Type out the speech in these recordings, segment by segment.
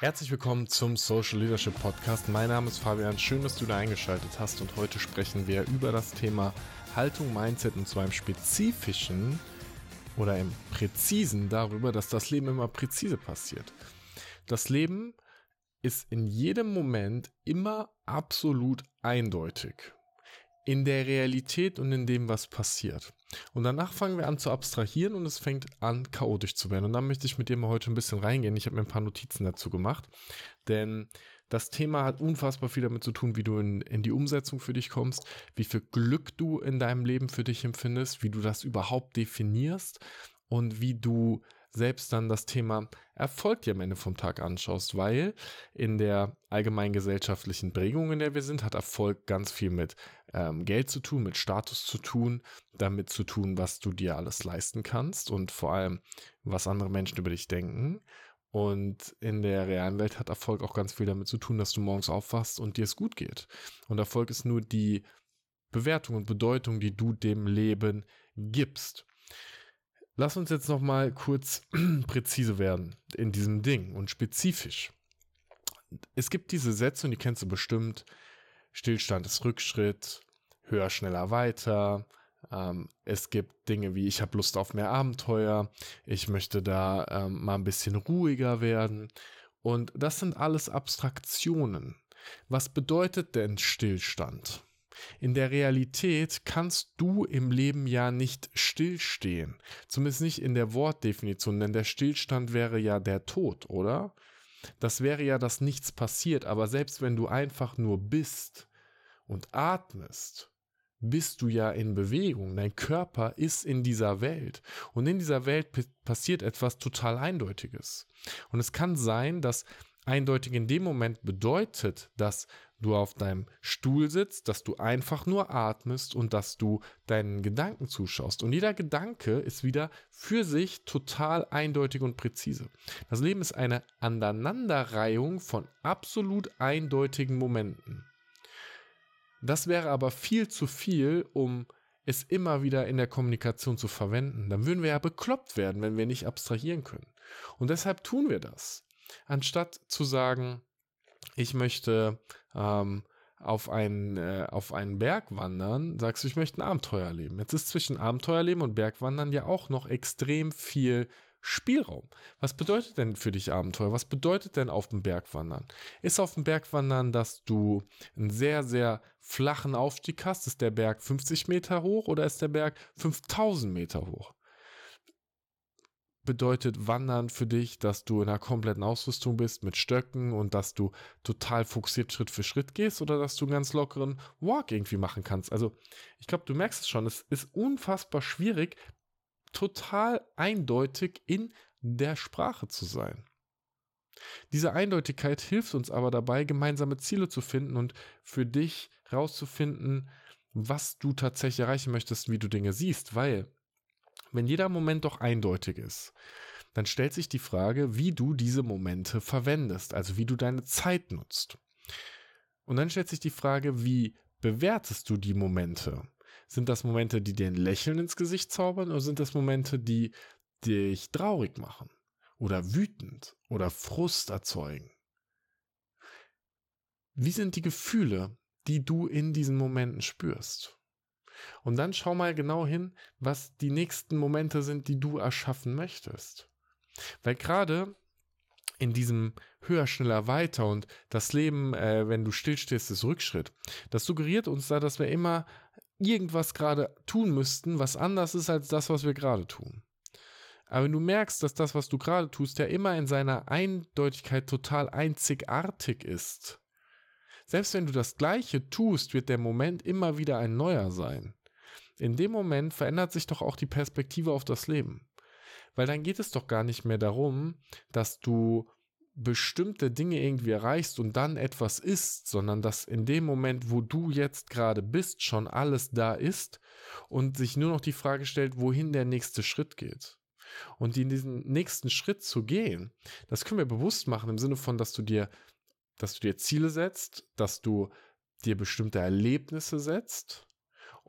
Herzlich willkommen zum Social Leadership Podcast. Mein Name ist Fabian. Schön, dass du da eingeschaltet hast. Und heute sprechen wir über das Thema Haltung, Mindset und zwar im spezifischen oder im präzisen darüber, dass das Leben immer präzise passiert. Das Leben ist in jedem Moment immer absolut eindeutig in der Realität und in dem, was passiert. Und danach fangen wir an zu abstrahieren und es fängt an, chaotisch zu werden. Und da möchte ich mit dir mal heute ein bisschen reingehen. Ich habe mir ein paar Notizen dazu gemacht, denn das Thema hat unfassbar viel damit zu tun, wie du in, in die Umsetzung für dich kommst, wie viel Glück du in deinem Leben für dich empfindest, wie du das überhaupt definierst und wie du selbst dann das Thema Erfolg dir am Ende vom Tag anschaust, weil in der allgemeinen gesellschaftlichen Prägung, in der wir sind, hat Erfolg ganz viel mit ähm, Geld zu tun, mit Status zu tun, damit zu tun, was du dir alles leisten kannst und vor allem, was andere Menschen über dich denken. Und in der realen Welt hat Erfolg auch ganz viel damit zu tun, dass du morgens aufwachst und dir es gut geht. Und Erfolg ist nur die Bewertung und Bedeutung, die du dem Leben gibst. Lass uns jetzt noch mal kurz präzise werden in diesem Ding und spezifisch. Es gibt diese Sätze und die kennst du bestimmt. Stillstand ist Rückschritt, höher, schneller, weiter. Ähm, es gibt Dinge wie ich habe Lust auf mehr Abenteuer, ich möchte da ähm, mal ein bisschen ruhiger werden. Und das sind alles Abstraktionen. Was bedeutet denn Stillstand? In der Realität kannst du im Leben ja nicht stillstehen. Zumindest nicht in der Wortdefinition, denn der Stillstand wäre ja der Tod, oder? Das wäre ja, dass nichts passiert, aber selbst wenn du einfach nur bist und atmest, bist du ja in Bewegung. Dein Körper ist in dieser Welt. Und in dieser Welt passiert etwas total Eindeutiges. Und es kann sein, dass eindeutig in dem Moment bedeutet, dass du auf deinem Stuhl sitzt, dass du einfach nur atmest und dass du deinen Gedanken zuschaust. Und jeder Gedanke ist wieder für sich total eindeutig und präzise. Das Leben ist eine Aneinanderreihung von absolut eindeutigen Momenten. Das wäre aber viel zu viel, um es immer wieder in der Kommunikation zu verwenden. Dann würden wir ja bekloppt werden, wenn wir nicht abstrahieren können. Und deshalb tun wir das. Anstatt zu sagen, ich möchte ähm, auf einen, äh, auf einen Berg wandern, sagst du, ich möchte ein Abenteuer erleben. Jetzt ist zwischen Abenteuerleben und Bergwandern ja auch noch extrem viel Spielraum. Was bedeutet denn für dich Abenteuer? Was bedeutet denn auf dem Berg wandern? Ist auf dem Berg wandern, dass du einen sehr, sehr flachen Aufstieg hast? Ist der Berg 50 Meter hoch oder ist der Berg 5000 Meter hoch? Bedeutet Wandern für dich, dass du in einer kompletten Ausrüstung bist mit Stöcken und dass du total fokussiert Schritt für Schritt gehst oder dass du einen ganz lockeren Walk irgendwie machen kannst. Also ich glaube, du merkst es schon, es ist unfassbar schwierig, total eindeutig in der Sprache zu sein. Diese Eindeutigkeit hilft uns aber dabei, gemeinsame Ziele zu finden und für dich rauszufinden, was du tatsächlich erreichen möchtest, wie du Dinge siehst, weil wenn jeder Moment doch eindeutig ist, dann stellt sich die Frage, wie du diese Momente verwendest, also wie du deine Zeit nutzt. Und dann stellt sich die Frage, wie bewertest du die Momente? Sind das Momente, die dir ein Lächeln ins Gesicht zaubern oder sind das Momente, die dich traurig machen oder wütend oder Frust erzeugen? Wie sind die Gefühle, die du in diesen Momenten spürst? Und dann schau mal genau hin, was die nächsten Momente sind, die du erschaffen möchtest. Weil gerade in diesem höher, schneller, weiter und das Leben, äh, wenn du stillstehst, ist Rückschritt. Das suggeriert uns da, dass wir immer irgendwas gerade tun müssten, was anders ist als das, was wir gerade tun. Aber wenn du merkst, dass das, was du gerade tust, ja immer in seiner Eindeutigkeit total einzigartig ist, selbst wenn du das Gleiche tust, wird der Moment immer wieder ein neuer sein. In dem Moment verändert sich doch auch die Perspektive auf das Leben. Weil dann geht es doch gar nicht mehr darum, dass du bestimmte Dinge irgendwie erreichst und dann etwas ist, sondern dass in dem Moment, wo du jetzt gerade bist, schon alles da ist und sich nur noch die Frage stellt, wohin der nächste Schritt geht. Und in diesen nächsten Schritt zu gehen, das können wir bewusst machen im Sinne von, dass du dir, dass du dir Ziele setzt, dass du dir bestimmte Erlebnisse setzt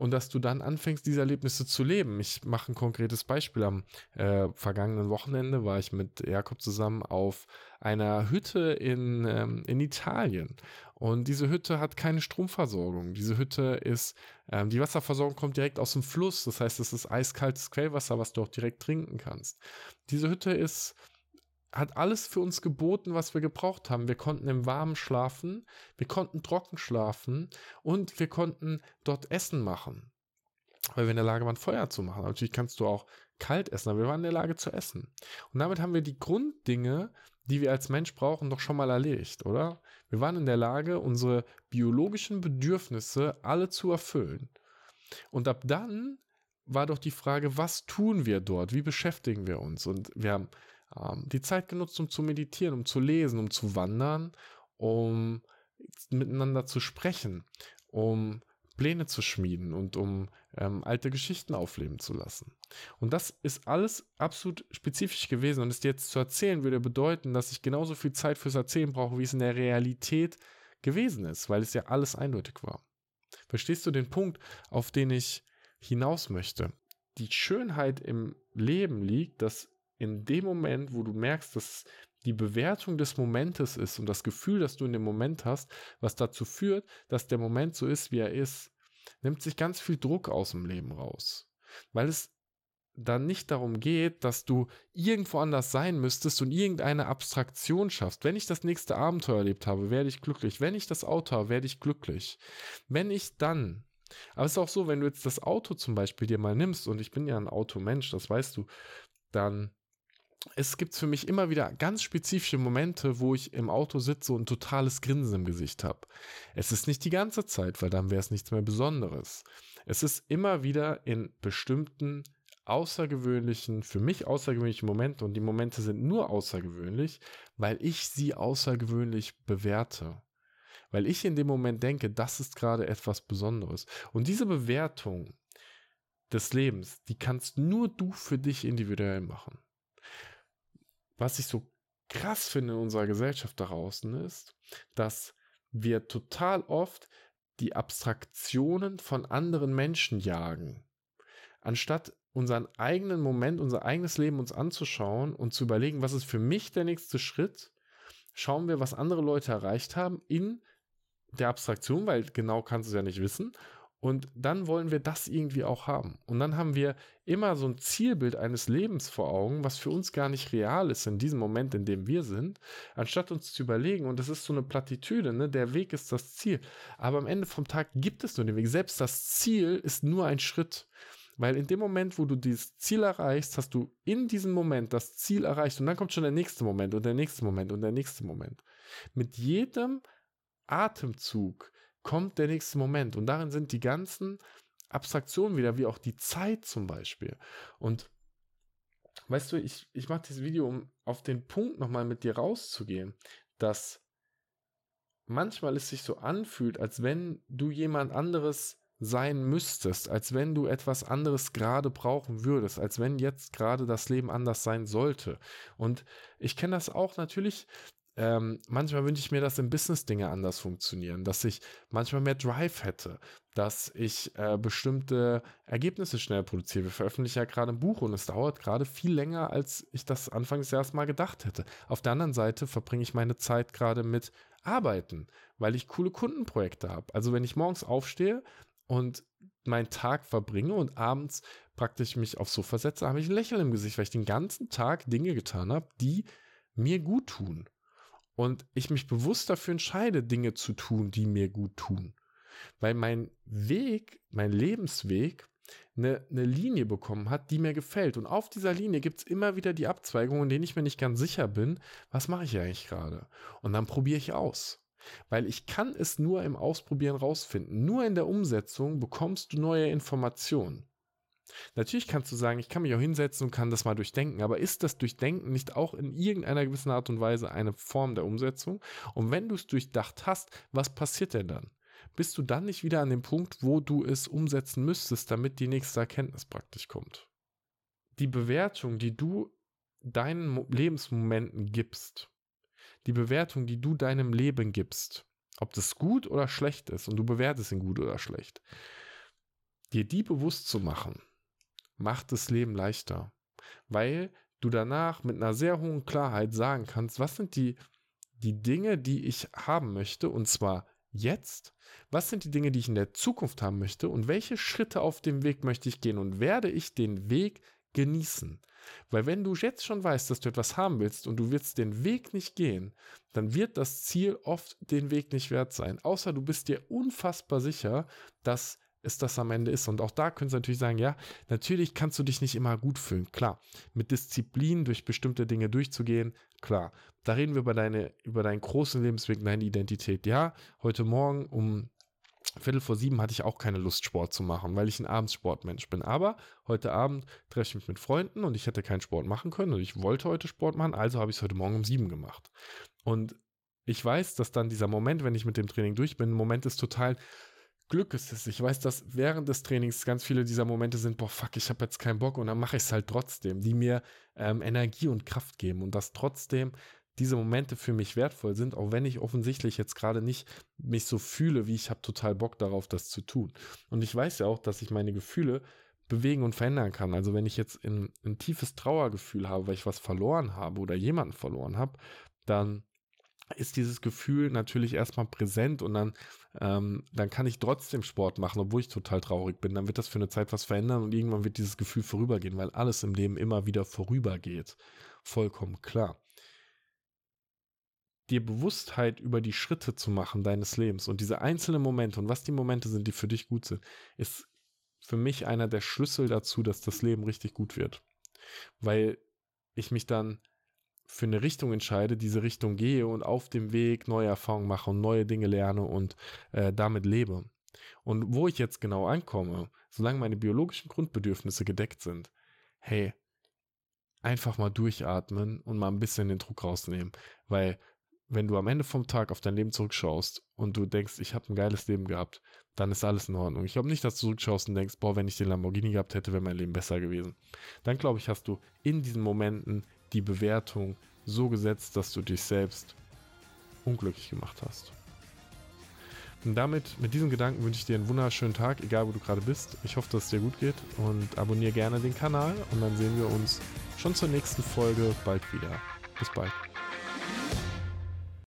und dass du dann anfängst, diese Erlebnisse zu leben. Ich mache ein konkretes Beispiel. Am äh, vergangenen Wochenende war ich mit Jakob zusammen auf einer Hütte in, ähm, in Italien. Und diese Hütte hat keine Stromversorgung. Diese Hütte ist, ähm, die Wasserversorgung kommt direkt aus dem Fluss. Das heißt, es ist eiskaltes Quellwasser, was du auch direkt trinken kannst. Diese Hütte ist hat alles für uns geboten, was wir gebraucht haben. Wir konnten im Warmen schlafen, wir konnten trocken schlafen und wir konnten dort Essen machen. Weil wir in der Lage waren, Feuer zu machen. Natürlich kannst du auch kalt essen, aber wir waren in der Lage zu essen. Und damit haben wir die Grunddinge, die wir als Mensch brauchen, doch schon mal erledigt, oder? Wir waren in der Lage, unsere biologischen Bedürfnisse alle zu erfüllen. Und ab dann war doch die Frage, was tun wir dort? Wie beschäftigen wir uns? Und wir haben ähm, die Zeit genutzt, um zu meditieren, um zu lesen, um zu wandern, um miteinander zu sprechen, um Pläne zu schmieden und um ähm, alte Geschichten aufleben zu lassen. Und das ist alles absolut spezifisch gewesen. Und es dir jetzt zu erzählen, würde bedeuten, dass ich genauso viel Zeit fürs Erzählen brauche, wie es in der Realität gewesen ist, weil es ja alles eindeutig war. Verstehst du den Punkt, auf den ich hinaus möchte? Die Schönheit im Leben liegt, dass in dem Moment, wo du merkst, dass die Bewertung des Momentes ist und das Gefühl, das du in dem Moment hast, was dazu führt, dass der Moment so ist, wie er ist, nimmt sich ganz viel Druck aus dem Leben raus. Weil es dann nicht darum geht, dass du irgendwo anders sein müsstest und irgendeine Abstraktion schaffst. Wenn ich das nächste Abenteuer erlebt habe, werde ich glücklich. Wenn ich das Auto habe, werde ich glücklich. Wenn ich dann aber es ist auch so, wenn du jetzt das Auto zum Beispiel dir mal nimmst, und ich bin ja ein Automensch, das weißt du, dann es gibt für mich immer wieder ganz spezifische Momente, wo ich im Auto sitze und ein totales Grinsen im Gesicht habe. Es ist nicht die ganze Zeit, weil dann wäre es nichts mehr Besonderes. Es ist immer wieder in bestimmten außergewöhnlichen, für mich außergewöhnlichen Momenten und die Momente sind nur außergewöhnlich, weil ich sie außergewöhnlich bewerte. Weil ich in dem Moment denke, das ist gerade etwas Besonderes. Und diese Bewertung des Lebens, die kannst nur du für dich individuell machen was ich so krass finde in unserer Gesellschaft da draußen ist, dass wir total oft die Abstraktionen von anderen Menschen jagen. Anstatt unseren eigenen Moment, unser eigenes Leben uns anzuschauen und zu überlegen, was ist für mich der nächste Schritt, schauen wir, was andere Leute erreicht haben in der Abstraktion, weil genau kannst du es ja nicht wissen und dann wollen wir das irgendwie auch haben. Und dann haben wir immer so ein Zielbild eines Lebens vor Augen, was für uns gar nicht real ist in diesem Moment, in dem wir sind, anstatt uns zu überlegen, und das ist so eine Plattitüde, ne? der Weg ist das Ziel. Aber am Ende vom Tag gibt es nur den Weg. Selbst das Ziel ist nur ein Schritt. Weil in dem Moment, wo du dieses Ziel erreichst, hast du in diesem Moment das Ziel erreicht und dann kommt schon der nächste Moment und der nächste Moment und der nächste Moment. Mit jedem Atemzug kommt der nächste Moment. Und darin sind die ganzen Abstraktionen wieder, wie auch die Zeit zum Beispiel. Und weißt du, ich, ich mache dieses Video, um auf den Punkt nochmal mit dir rauszugehen, dass manchmal es sich so anfühlt, als wenn du jemand anderes sein müsstest, als wenn du etwas anderes gerade brauchen würdest, als wenn jetzt gerade das Leben anders sein sollte. Und ich kenne das auch natürlich, ähm, manchmal wünsche ich mir, dass im Business Dinge anders funktionieren, dass ich manchmal mehr Drive hätte, dass ich äh, bestimmte Ergebnisse schnell produziere. Wir veröffentlichen ja gerade ein Buch und es dauert gerade viel länger, als ich das Anfang des mal gedacht hätte. Auf der anderen Seite verbringe ich meine Zeit gerade mit Arbeiten, weil ich coole Kundenprojekte habe. Also wenn ich morgens aufstehe und meinen Tag verbringe und abends praktisch mich aufs Sofa setze, habe ich ein Lächeln im Gesicht, weil ich den ganzen Tag Dinge getan habe, die mir gut tun und ich mich bewusst dafür entscheide, Dinge zu tun, die mir gut tun. Weil mein Weg, mein Lebensweg, eine, eine Linie bekommen hat, die mir gefällt. Und auf dieser Linie gibt es immer wieder die Abzweigungen, in denen ich mir nicht ganz sicher bin, was mache ich eigentlich gerade. Und dann probiere ich aus. Weil ich kann es nur im Ausprobieren rausfinden. Nur in der Umsetzung bekommst du neue Informationen. Natürlich kannst du sagen, ich kann mich auch hinsetzen und kann das mal durchdenken, aber ist das Durchdenken nicht auch in irgendeiner gewissen Art und Weise eine Form der Umsetzung? Und wenn du es durchdacht hast, was passiert denn dann? Bist du dann nicht wieder an dem Punkt, wo du es umsetzen müsstest, damit die nächste Erkenntnis praktisch kommt? Die Bewertung, die du deinen Lebensmomenten gibst, die Bewertung, die du deinem Leben gibst, ob das gut oder schlecht ist und du bewertest ihn gut oder schlecht, dir die bewusst zu machen, macht das Leben leichter, weil du danach mit einer sehr hohen Klarheit sagen kannst, was sind die, die Dinge, die ich haben möchte, und zwar jetzt, was sind die Dinge, die ich in der Zukunft haben möchte und welche Schritte auf dem Weg möchte ich gehen und werde ich den Weg genießen. Weil wenn du jetzt schon weißt, dass du etwas haben willst und du willst den Weg nicht gehen, dann wird das Ziel oft den Weg nicht wert sein. Außer du bist dir unfassbar sicher, dass es das am Ende ist. Und auch da können sie natürlich sagen, ja, natürlich kannst du dich nicht immer gut fühlen. Klar, mit Disziplin durch bestimmte Dinge durchzugehen, klar. Da reden wir über deine, über deinen großen Lebensweg, deine Identität. Ja, heute Morgen um Viertel vor sieben hatte ich auch keine Lust, Sport zu machen, weil ich ein Abendsportmensch bin. Aber heute Abend treffe ich mich mit Freunden und ich hätte keinen Sport machen können und ich wollte heute Sport machen, also habe ich es heute Morgen um sieben gemacht. Und ich weiß, dass dann dieser Moment, wenn ich mit dem Training durch bin, ein Moment ist total Glückes ist. Ich weiß, dass während des Trainings ganz viele dieser Momente sind, boah, fuck, ich habe jetzt keinen Bock und dann mache ich es halt trotzdem, die mir ähm, Energie und Kraft geben und dass trotzdem diese Momente für mich wertvoll sind, auch wenn ich offensichtlich jetzt gerade nicht mich so fühle, wie ich habe total Bock darauf, das zu tun. Und ich weiß ja auch, dass ich meine Gefühle bewegen und verändern kann. Also wenn ich jetzt ein, ein tiefes Trauergefühl habe, weil ich was verloren habe oder jemanden verloren habe, dann ist dieses Gefühl natürlich erstmal präsent und dann, ähm, dann kann ich trotzdem Sport machen, obwohl ich total traurig bin. Dann wird das für eine Zeit was verändern und irgendwann wird dieses Gefühl vorübergehen, weil alles im Leben immer wieder vorübergeht. Vollkommen klar. Dir Bewusstheit über die Schritte zu machen deines Lebens und diese einzelnen Momente und was die Momente sind, die für dich gut sind, ist für mich einer der Schlüssel dazu, dass das Leben richtig gut wird. Weil ich mich dann für eine Richtung entscheide, diese Richtung gehe und auf dem Weg neue Erfahrungen mache und neue Dinge lerne und äh, damit lebe. Und wo ich jetzt genau ankomme, solange meine biologischen Grundbedürfnisse gedeckt sind, hey, einfach mal durchatmen und mal ein bisschen den Druck rausnehmen. Weil wenn du am Ende vom Tag auf dein Leben zurückschaust und du denkst, ich habe ein geiles Leben gehabt, dann ist alles in Ordnung. Ich glaube nicht, dass du zurückschaust und denkst, boah, wenn ich den Lamborghini gehabt hätte, wäre mein Leben besser gewesen. Dann glaube ich, hast du in diesen Momenten die Bewertung so gesetzt, dass du dich selbst unglücklich gemacht hast. Und damit, mit diesem Gedanken wünsche ich dir einen wunderschönen Tag, egal wo du gerade bist. Ich hoffe, dass es dir gut geht und abonniere gerne den Kanal und dann sehen wir uns schon zur nächsten Folge bald wieder. Bis bald.